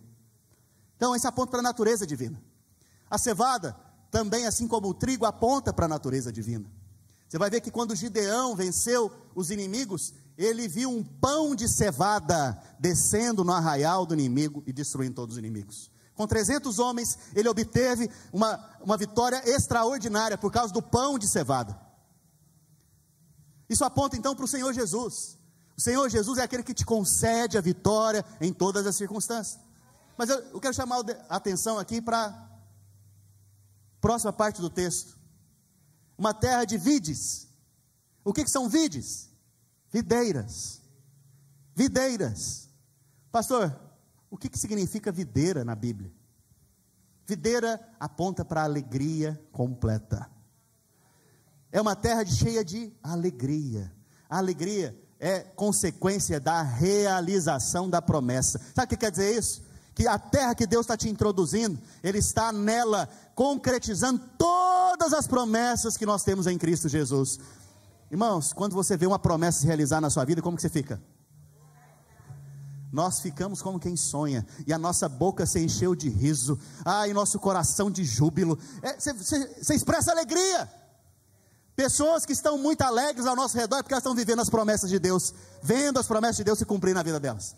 Então, isso aponta para a natureza divina. A cevada, também, assim como o trigo, aponta para a natureza divina. Você vai ver que quando Gideão venceu os inimigos, ele viu um pão de cevada descendo no arraial do inimigo e destruindo todos os inimigos. Com 300 homens, ele obteve uma, uma vitória extraordinária por causa do pão de cevada. Isso aponta então para o Senhor Jesus. O Senhor Jesus é aquele que te concede a vitória em todas as circunstâncias. Mas eu, eu quero chamar a atenção aqui para a próxima parte do texto. Uma terra de vides. O que, que são vides? Videiras. Videiras. Pastor, o que, que significa videira na Bíblia? Videira aponta para a alegria completa. É uma terra cheia de alegria. A alegria é consequência da realização da promessa. Sabe o que quer dizer isso? Que a terra que Deus está te introduzindo, Ele está nela concretizando todas as promessas que nós temos em Cristo Jesus. Irmãos, quando você vê uma promessa se realizar na sua vida, como que você fica? Nós ficamos como quem sonha, e a nossa boca se encheu de riso, ah, e nosso coração de júbilo. Você é, expressa alegria. Pessoas que estão muito alegres ao nosso redor porque elas estão vivendo as promessas de Deus, vendo as promessas de Deus se cumprir na vida delas.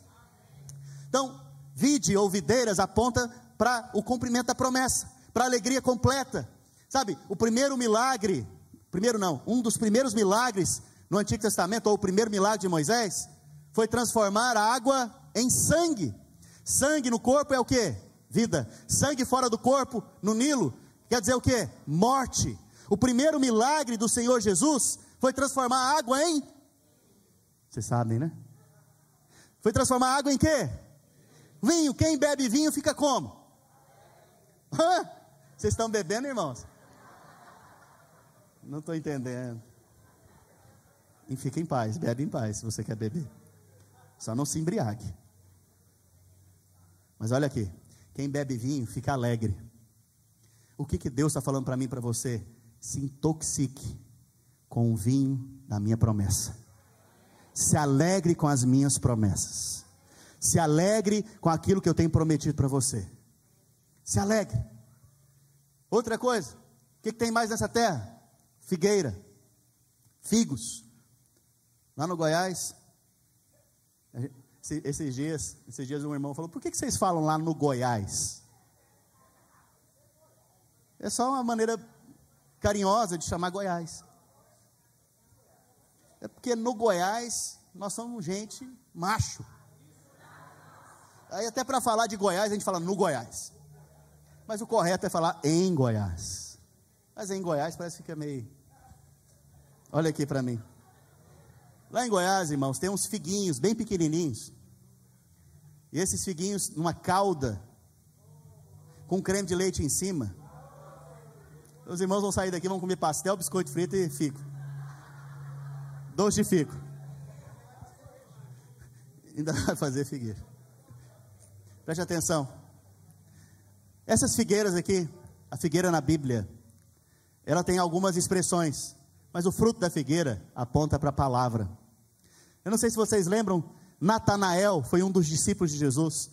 Então, vide ou videiras aponta para o cumprimento da promessa, para a alegria completa. Sabe, o primeiro milagre, primeiro não, um dos primeiros milagres no Antigo Testamento, ou o primeiro milagre de Moisés, foi transformar a água em sangue. Sangue no corpo é o que? Vida. Sangue fora do corpo, no Nilo, quer dizer o que? Morte. O primeiro milagre do Senhor Jesus foi transformar água em. Vocês sabem, né? Foi transformar água em quê? Vinho. Quem bebe vinho fica como? Hã? Vocês estão bebendo, irmãos? Não estou entendendo. E fica em paz, bebe em paz se você quer beber. Só não se embriague. Mas olha aqui, quem bebe vinho fica alegre. O que, que Deus está falando para mim e para você? se intoxique com o vinho da minha promessa. Se alegre com as minhas promessas. Se alegre com aquilo que eu tenho prometido para você. Se alegre. Outra coisa, o que, que tem mais nessa terra? Figueira, figos. Lá no Goiás, esses dias, esses dias um irmão falou: por que, que vocês falam lá no Goiás? É só uma maneira carinhosa de chamar Goiás. É porque no Goiás nós somos gente macho. Aí até para falar de Goiás a gente fala no Goiás. Mas o correto é falar em Goiás. Mas em Goiás parece que fica meio. Olha aqui para mim. Lá em Goiás, irmãos, tem uns figuinhos bem pequenininhos. E esses figuinhos numa calda com creme de leite em cima. Os irmãos vão sair daqui, vão comer pastel, biscoito frito e fico. Doce de fico. Ainda vai fazer figueira. Preste atenção. Essas figueiras aqui, a figueira na Bíblia, ela tem algumas expressões, mas o fruto da figueira aponta para a palavra. Eu não sei se vocês lembram, Natanael foi um dos discípulos de Jesus.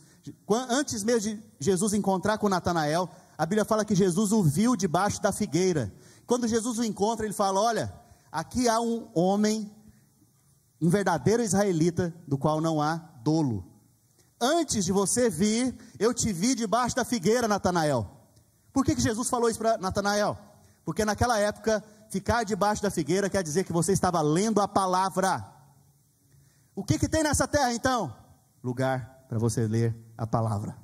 Antes mesmo de Jesus encontrar com Natanael, a Bíblia fala que Jesus o viu debaixo da figueira. Quando Jesus o encontra, ele fala: Olha, aqui há um homem, um verdadeiro israelita, do qual não há dolo. Antes de você vir, eu te vi debaixo da figueira, Natanael. Por que, que Jesus falou isso para Natanael? Porque naquela época, ficar debaixo da figueira quer dizer que você estava lendo a palavra. O que, que tem nessa terra então? Lugar para você ler a palavra.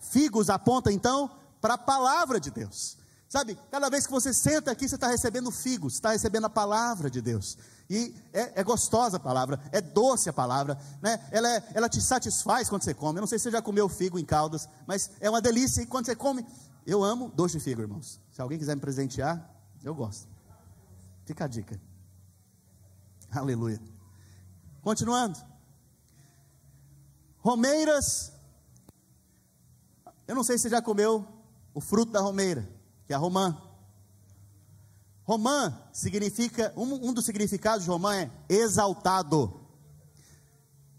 Figos aponta então para a palavra de Deus. Sabe, cada vez que você senta aqui, você está recebendo figos, está recebendo a palavra de Deus. E é, é, gostosa a palavra, é doce a palavra, né? ela, é, ela te satisfaz quando você come. Eu não sei se você já comeu figo em caldas, mas é uma delícia. E quando você come, eu amo doce de figo, irmãos. Se alguém quiser me presentear, eu gosto. Fica a dica. Aleluia. Continuando. Romeiras. Eu não sei se você já comeu o fruto da romeira, que é a romã. Romã significa, um, um dos significados de romã é exaltado.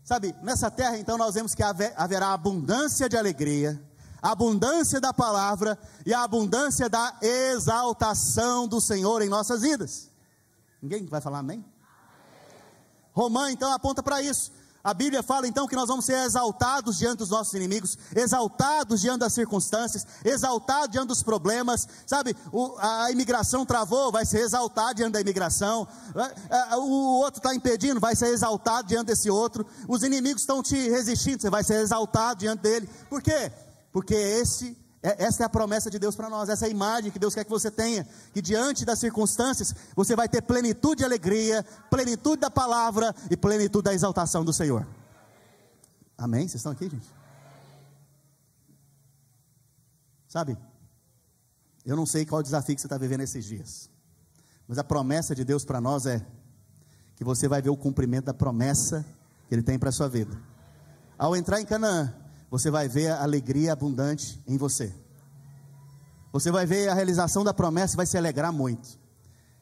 Sabe, nessa terra então nós vemos que haverá abundância de alegria, abundância da palavra e a abundância da exaltação do Senhor em nossas vidas. Ninguém vai falar amém? Romã então aponta para isso. A Bíblia fala então que nós vamos ser exaltados diante dos nossos inimigos, exaltados diante das circunstâncias, exaltados diante dos problemas, sabe? O, a imigração travou, vai ser exaltado diante da imigração, o outro está impedindo, vai ser exaltado diante desse outro, os inimigos estão te resistindo, você vai ser exaltado diante dele, por quê? Porque esse é, essa é a promessa de Deus para nós, essa é a imagem que Deus quer que você tenha, que diante das circunstâncias você vai ter plenitude de alegria, plenitude da palavra e plenitude da exaltação do Senhor. Amém? Vocês estão aqui, gente? Sabe, eu não sei qual desafio que você está vivendo esses dias, mas a promessa de Deus para nós é que você vai ver o cumprimento da promessa que Ele tem para a sua vida. Ao entrar em Canaã, você vai ver a alegria abundante em você. Você vai ver a realização da promessa e vai se alegrar muito.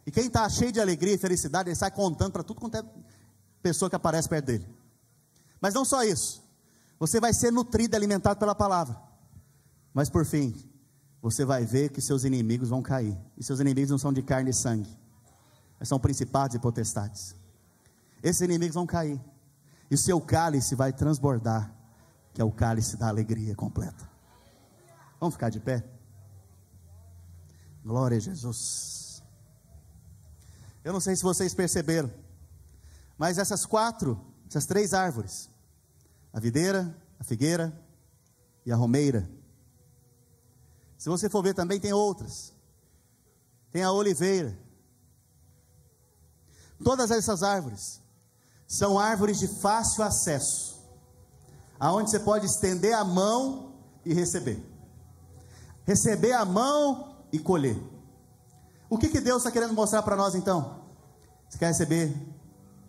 E quem está cheio de alegria e felicidade, ele sai contando para tudo quanto é pessoa que aparece perto dele. Mas não só isso. Você vai ser nutrido e alimentado pela palavra. Mas por fim, você vai ver que seus inimigos vão cair. E seus inimigos não são de carne e sangue, são principados e potestades. Esses inimigos vão cair. E o seu cálice vai transbordar que é o cálice da alegria completa. Vamos ficar de pé? Glória a Jesus. Eu não sei se vocês perceberam, mas essas quatro, essas três árvores, a videira, a figueira e a romeira, se você for ver também tem outras. Tem a oliveira. Todas essas árvores são árvores de fácil acesso aonde você pode estender a mão e receber. Receber a mão e colher. O que, que Deus está querendo mostrar para nós então? Você quer receber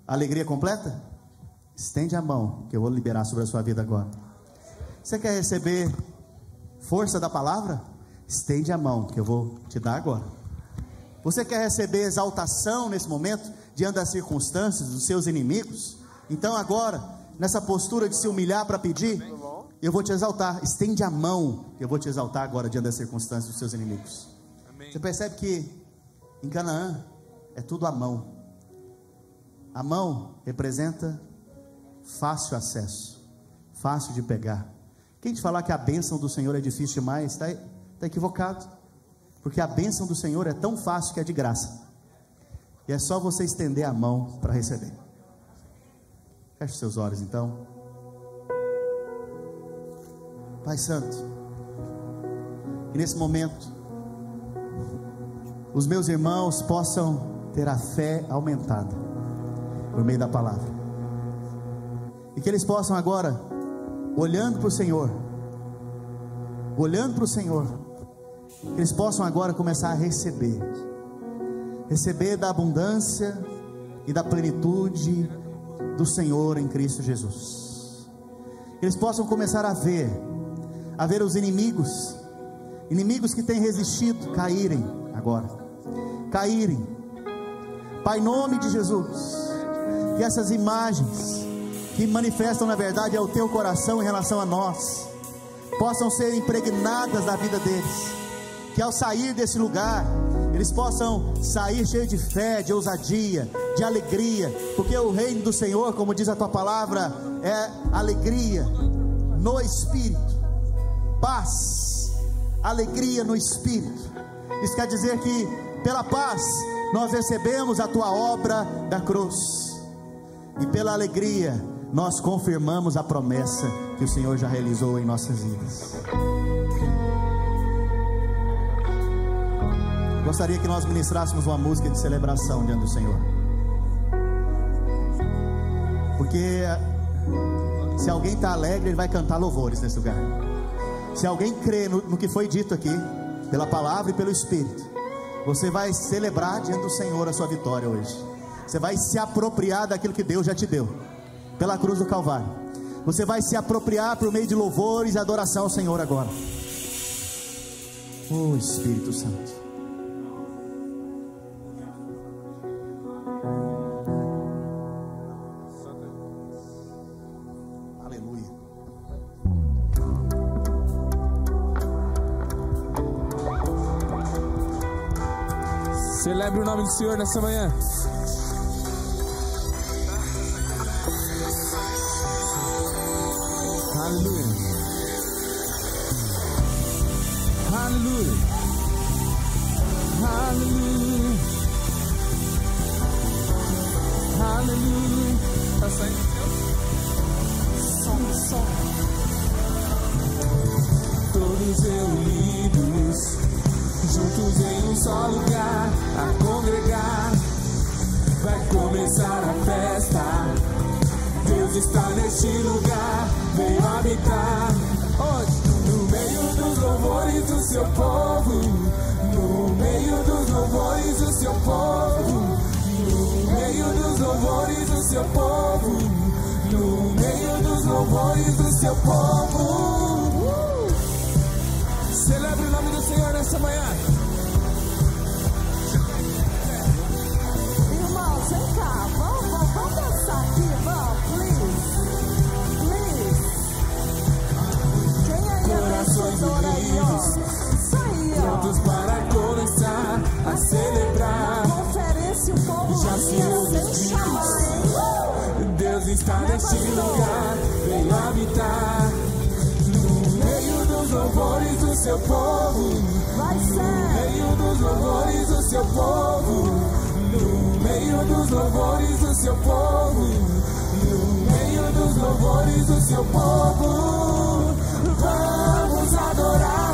a alegria completa? Estende a mão, que eu vou liberar sobre a sua vida agora. Você quer receber força da palavra? Estende a mão, que eu vou te dar agora. Você quer receber exaltação nesse momento, diante das circunstâncias, dos seus inimigos? Então agora, nessa postura de se humilhar para pedir, eu vou te exaltar. Estende a mão, eu vou te exaltar agora diante das circunstâncias dos seus inimigos. Você percebe que em Canaã é tudo a mão. A mão representa fácil acesso, fácil de pegar. Quem te falar que a bênção do Senhor é difícil demais, está tá equivocado. Porque a bênção do Senhor é tão fácil que é de graça. E é só você estender a mão para receber. Feche seus olhos então. Pai Santo, que nesse momento os meus irmãos possam ter a fé aumentada por meio da palavra. E que eles possam agora, olhando para o Senhor, olhando para o Senhor, que eles possam agora começar a receber, receber da abundância e da plenitude do Senhor em Cristo Jesus. Eles possam começar a ver, a ver os inimigos, inimigos que têm resistido, caírem agora, caírem. Pai, em nome de Jesus, que essas imagens que manifestam na verdade é o teu coração em relação a nós, possam ser impregnadas na vida deles. Que ao sair desse lugar, eles possam sair cheios de fé, de ousadia, de alegria, porque o reino do Senhor, como diz a tua palavra, é alegria no espírito, paz, alegria no espírito. Isso quer dizer que pela paz nós recebemos a tua obra da cruz, e pela alegria nós confirmamos a promessa que o Senhor já realizou em nossas vidas. Gostaria que nós ministrássemos uma música de celebração diante do Senhor. Porque se alguém está alegre, ele vai cantar louvores nesse lugar. Se alguém crê no, no que foi dito aqui, pela palavra e pelo Espírito, você vai celebrar diante do Senhor a sua vitória hoje. Você vai se apropriar daquilo que Deus já te deu, pela cruz do Calvário. Você vai se apropriar por meio de louvores e adoração ao Senhor agora. Oh Espírito Santo. O nome do Senhor nessa manhã. Aleluia. Aleluia. Aleluia. Aleluia. Tá saindo som, som. Todos reunidos, juntos em um só lugar, começar a festa. Deus está neste lugar, veio habitar. Onde? No meio dos louvores do seu povo. No meio dos louvores do seu povo. No meio dos louvores do seu povo. No meio dos louvores do seu povo. Uh! Celebre o nome do Senhor nessa manhã. Neste lugar, veio habitar. No meio dos louvores do seu povo. No meio dos louvores do seu povo. No meio dos louvores do seu povo. No meio dos louvores do seu povo. Vamos adorar,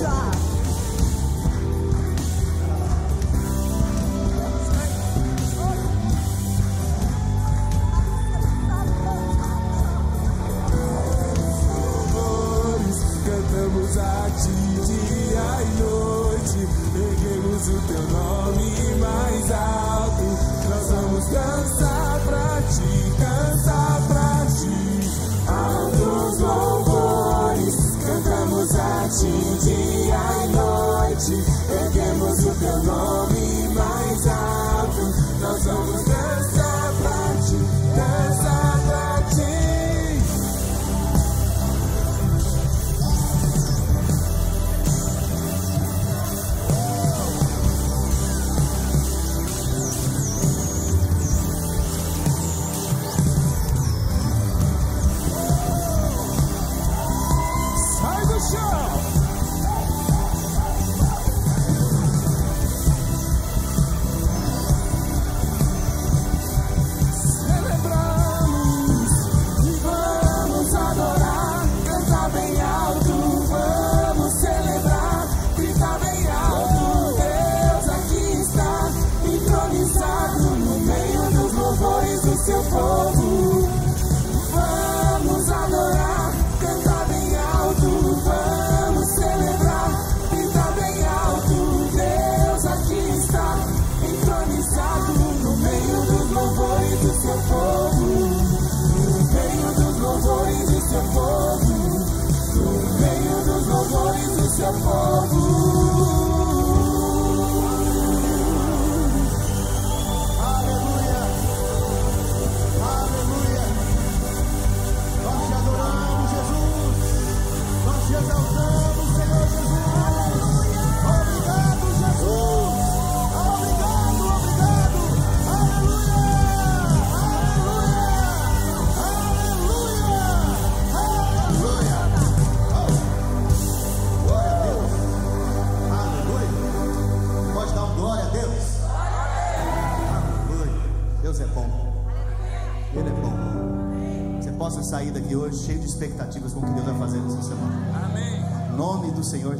igreja. hoje cheio de expectativas com o que Deus vai fazer nessa semana. Amém. Em nome do Senhor